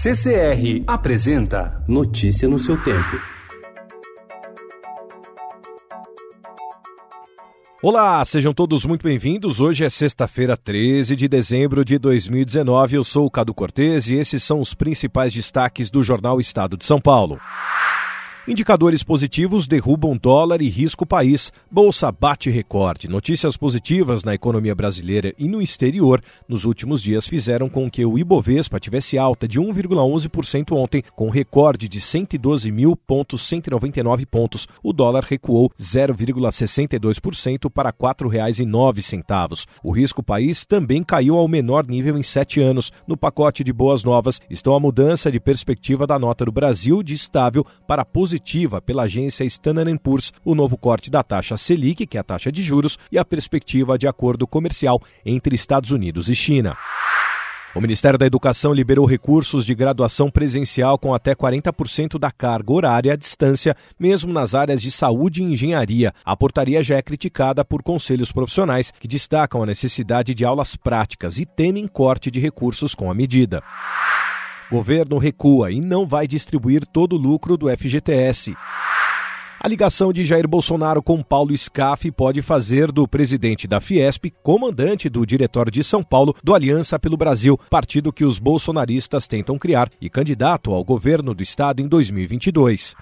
CCR apresenta Notícia no seu tempo. Olá, sejam todos muito bem-vindos. Hoje é sexta-feira, 13 de dezembro de 2019. Eu sou o Cado Cortez e esses são os principais destaques do jornal Estado de São Paulo. Indicadores positivos derrubam dólar e risco país. Bolsa bate recorde. Notícias positivas na economia brasileira e no exterior nos últimos dias fizeram com que o Ibovespa tivesse alta de 1,11% ontem, com recorde de 112.199 pontos. O dólar recuou 0,62% para R$ 4,09. O risco país também caiu ao menor nível em sete anos. No pacote de boas novas estão a mudança de perspectiva da nota do Brasil de estável para positivo positiva pela agência Standard Poor's o novo corte da taxa Selic, que é a taxa de juros, e a perspectiva de acordo comercial entre Estados Unidos e China. O Ministério da Educação liberou recursos de graduação presencial com até 40% da carga horária à distância, mesmo nas áreas de saúde e engenharia. A portaria já é criticada por conselhos profissionais que destacam a necessidade de aulas práticas e temem corte de recursos com a medida. Governo recua e não vai distribuir todo o lucro do FGTS. A ligação de Jair Bolsonaro com Paulo Scaff pode fazer do presidente da Fiesp comandante do diretório de São Paulo do Aliança pelo Brasil, partido que os bolsonaristas tentam criar e candidato ao governo do estado em 2022.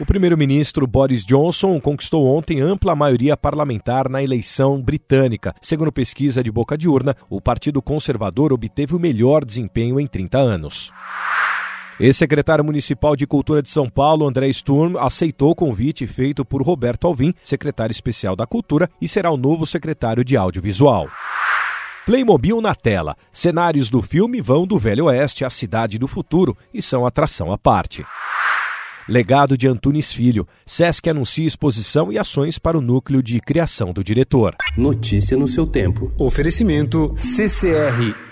O primeiro-ministro Boris Johnson conquistou ontem ampla maioria parlamentar na eleição britânica. Segundo pesquisa de boca de urna, o Partido Conservador obteve o melhor desempenho em 30 anos. Ex-secretário municipal de Cultura de São Paulo, André Sturm, aceitou o convite feito por Roberto Alvim, secretário especial da Cultura, e será o novo secretário de Audiovisual. Playmobil na tela. Cenários do filme vão do Velho Oeste à Cidade do Futuro e são atração à parte. Legado de Antunes Filho. SESC anuncia exposição e ações para o núcleo de criação do diretor. Notícia no seu tempo. Oferecimento CCR